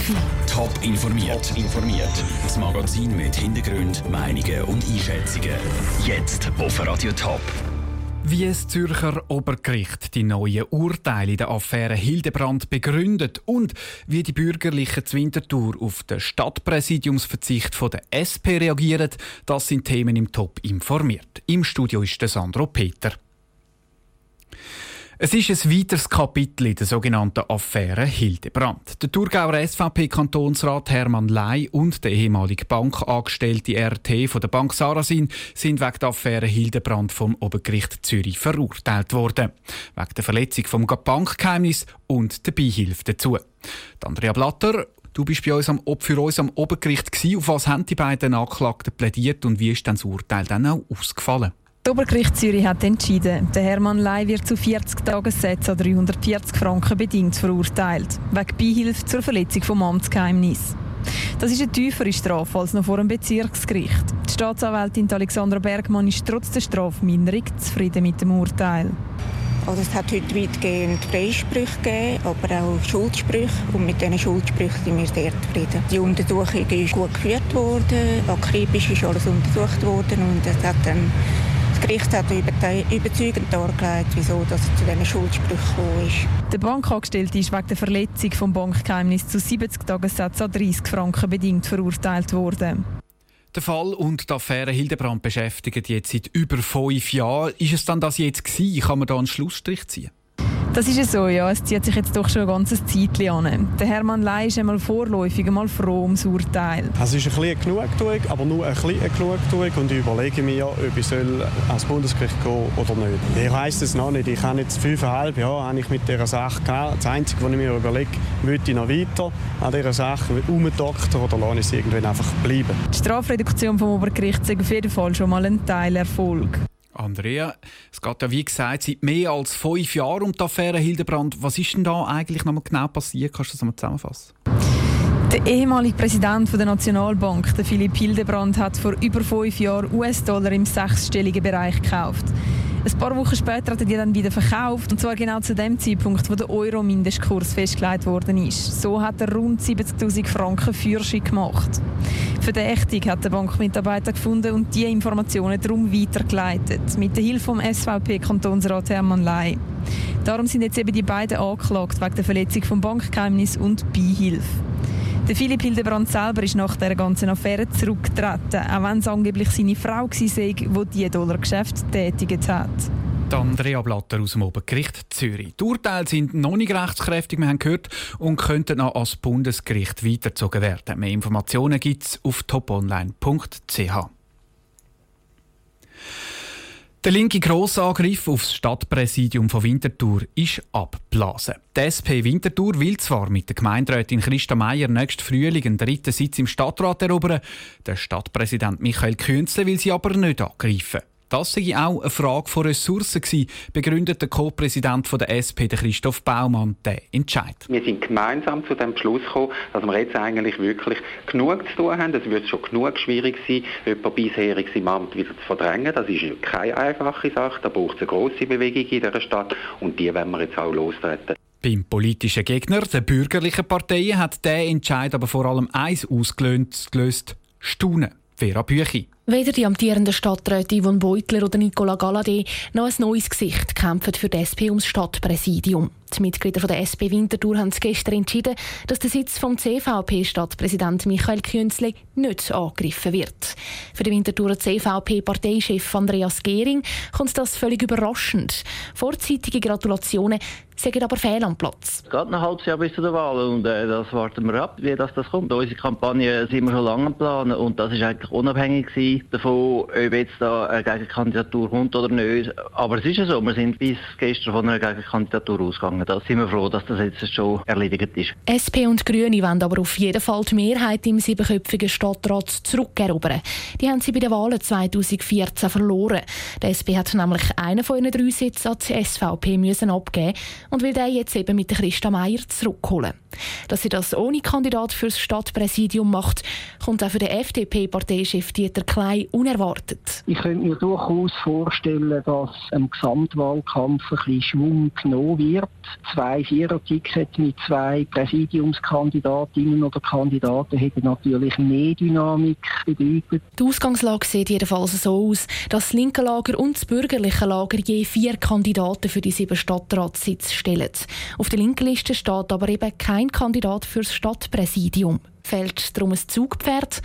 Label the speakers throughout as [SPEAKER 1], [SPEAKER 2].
[SPEAKER 1] 11.
[SPEAKER 2] Top informiert. informiert. Das Magazin mit Hintergrund, Meinungen und Einschätzungen. Jetzt auf Radio Top.
[SPEAKER 3] Wie es Zürcher Obergericht die neuen Urteile in der Affäre Hildebrand begründet und wie die Bürgerlichen Zwintertour auf den Stadtpräsidiumsverzicht von der SP reagieren, das sind Themen im Top informiert. Im Studio ist der Sandro Peter. Es ist ein weiteres Kapitel in der sogenannten Affäre Hildebrand. Der Thurgauer SVP-Kantonsrat Hermann Ley und der ehemalige Bankangestellte RT von der Bank Sarasin sind wegen der Affäre Hildebrand vom Obergericht Zürich verurteilt worden. Wegen der Verletzung vom Bankgeheimnis und der Beihilfe dazu. Andrea Blatter Du bist bei uns am, für uns am Obergericht gewesen. Auf was haben die beiden Anklagten plädiert und wie ist dann das Urteil dann auch ausgefallen?
[SPEAKER 4] Das Obergericht Zürich hat entschieden, der Hermann Ley wird zu 40 Tagessätzen an 340 Franken bedingt verurteilt, wegen Beihilfe zur Verletzung vom Amtsgeheimnis. Das ist eine tiefere Strafe als noch vor dem Bezirksgericht. Die Staatsanwältin Alexandra Bergmann ist trotz der Strafminderung zufrieden mit dem Urteil.
[SPEAKER 5] Also es hat heute weitgehend Freisprüche gegeben, aber auch Schuldsprüche. Und mit diesen Schuldssprüchen sind wir sehr zufrieden. Die Untersuchung ist gut geführt worden, akribisch ist alles untersucht worden und es hat dann das Gericht hat überzeugend dargelegt, wieso das zu diesen Schuldsprüchen gekommen ist.
[SPEAKER 4] Der Bankangestellte ist wegen der Verletzung des Bankgeheimnisses zu 70 Tagessätzen an 30 Franken bedingt verurteilt worden.
[SPEAKER 3] Der Fall und die Affäre Hildebrand beschäftigen jetzt seit über fünf Jahren. Ist es dann das jetzt gewesen? Kann man da einen Schlussstrich ziehen?
[SPEAKER 4] Das ist es so, ja. Es zieht sich jetzt doch schon ein ganzes Zeitchen an. Der Hermann Ley ist einmal vorläufig einmal froh ums Urteil.
[SPEAKER 6] Es ist ein bisschen Genugtuung, aber nur ein bisschen Genugtuung. Und ich überlege mir, ob ich soll ans Bundesgericht gehen oder nicht. Ich weiss es noch nicht. Ich habe jetzt fünfeinhalb Jahre habe ich mit dieser Sache gehabt. Das Einzige, was ich mir überlege, möchte ich noch weiter an dieser Sache umdoktor oder lasse ich es irgendwann einfach bleiben.
[SPEAKER 4] Die Strafreduktion vom Obergericht ist auf jeden Fall schon mal ein Teilerfolg.
[SPEAKER 3] Andrea, es geht ja wie gesagt seit mehr als fünf Jahren um die Affäre Hildebrand. Was ist denn da eigentlich noch mal genau passiert? Kannst du das mal zusammenfassen?
[SPEAKER 4] Der ehemalige Präsident der Nationalbank, Philipp Hildebrand, hat vor über fünf Jahren US-Dollar im sechsstelligen Bereich gekauft. Ein paar Wochen später hat er die dann wieder verkauft. Und zwar genau zu dem Zeitpunkt, wo der Euro-Mindestkurs festgelegt worden ist. So hat er rund 70.000 Franken Führerschein gemacht. Verdächtig hat der Bankmitarbeiter gefunden und die Informationen darum weitergeleitet. Mit der Hilfe vom SVP-Kantonsrat Hermann Ley. Darum sind jetzt eben die beiden angeklagt wegen der Verletzung vom Bankgeheimnis und Beihilfe. Der Philipp Hildebrand selber ist nach der ganzen Affäre zurückgetreten, auch wenn es angeblich seine Frau war, die diese Dollargeschäft tätigt hat.
[SPEAKER 3] Die Andrea Blatter aus dem Obergericht Zürich. Die Urteile sind noch nicht rechtskräftig, wir haben gehört, und könnten noch ans Bundesgericht weitergezogen werden. Mehr Informationen gibt es auf toponline.ch. Der linke Grossangriff auf das Stadtpräsidium von Winterthur ist abgeblasen. Die SP Winterthur will zwar mit der Gemeinderätin Christa Meier nächsten Frühling einen dritten Sitz im Stadtrat erobern, der Stadtpräsident Michael Künzle will sie aber nicht angreifen. Das sei auch eine Frage von Ressourcen gewesen, begründet der Co-Präsident der SP, Christoph Baumann, den Entscheid.
[SPEAKER 7] Wir sind gemeinsam zu dem Schluss gekommen, dass wir jetzt eigentlich wirklich genug zu tun haben. Es wird schon genug schwierig sein, jemanden bisherig im Amt wieder zu verdrängen. Das ist keine einfache Sache. Da braucht es eine grosse Bewegung in dieser Stadt und die werden wir jetzt auch lostreten.
[SPEAKER 3] Beim politischen Gegner, der bürgerlichen Parteien, hat der Entscheid aber vor allem eins ausgelöst: Staunen. Vera Büchi.
[SPEAKER 8] Weder die amtierende Stadträtin Yvonne Beutler oder Nicola Galladay noch ein neues Gesicht kämpfen für die SP ums Stadtpräsidium. Die Mitglieder der SP Winterthur haben gestern entschieden, dass der Sitz vom CVP-Stadtpräsident Michael Künzle nicht angegriffen wird. Für den Winterthurer CVP-Parteichef Andreas Gehring kommt das völlig überraschend. Vorzeitige Gratulationen sagen aber fehl am Platz.
[SPEAKER 9] Es geht ein halbes Jahr bis zu der Wahl und äh, das warten wir ab, wie das, das kommt. Unsere Kampagne sind wir schon lange am Planen und das ist eigentlich unabhängig davon, ob jetzt da eine Gegenkandidatur kommt oder nicht. Aber es ist ja so, wir sind bis gestern von einer Gegenkandidatur ausgegangen. Da sind wir froh, dass das jetzt schon erledigt ist.
[SPEAKER 8] SP und Grüne wollen aber auf jeden Fall die Mehrheit im siebenköpfigen Stadtrat zurückerobern. Die haben sie bei den Wahlen 2014 verloren. Die SP hat nämlich einen von ihren drei Sitzen an die SVP müssen abgeben und will den jetzt eben mit Christa Meier zurückholen. Dass sie das ohne Kandidat fürs Stadtpräsidium macht, kommt auch für den FDP-Parteichef Dieter Klein unerwartet.
[SPEAKER 1] Ich könnte mir durchaus vorstellen, dass im Gesamtwahlkampf ein bisschen Schwung genommen wird. Zwei Vierer-Tickets mit zwei Präsidiumskandidatinnen oder Kandidaten hätten natürlich mehr Dynamik bedeutet.
[SPEAKER 8] Die Ausgangslage sieht jedenfalls so aus, dass das linke Lager und das bürgerliche Lager je vier Kandidaten für die sieben Stadtratssitze stellen. Auf der linken Liste steht aber eben kein Kandidat fürs Stadtpräsidium. Fällt darum ein Zugpferd?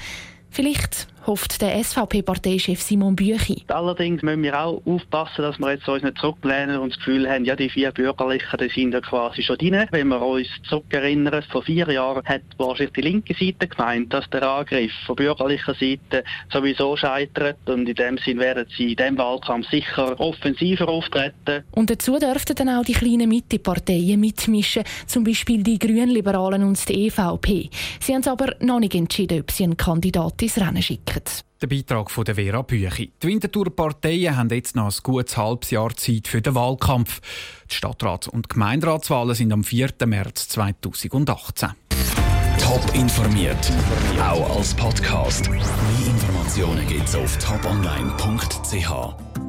[SPEAKER 8] Vielleicht hofft der SVP-Parteichef Simon Büchi.
[SPEAKER 10] Allerdings müssen wir auch aufpassen, dass wir jetzt uns nicht zurücklehnen und das Gefühl haben, ja, die vier Bürgerlichen die sind ja quasi schon drin. Wenn wir uns zurückerinnern, vor vier Jahren hat wahrscheinlich die linke Seite gemeint, dass der Angriff von bürgerlicher Seite sowieso scheitert und in dem Sinn werden sie in diesem Wahlkampf sicher offensiver auftreten.
[SPEAKER 8] Und dazu dürften dann auch die kleinen Mitteparteien mitmischen, zum Beispiel die Grünliberalen und die EVP. Sie haben aber noch nicht entschieden, ob sie einen Kandidat ins Rennen schicken.
[SPEAKER 3] Der Beitrag von der Vera Büchi. Die Winterthur Parteien haben jetzt noch ein gutes halbes Jahr Zeit für den Wahlkampf. Die Stadtrats- und Gemeinderatswahlen sind am 4. März 2018.
[SPEAKER 2] Top informiert, auch als Podcast. Mehr Informationen gibt's auf toponline.ch.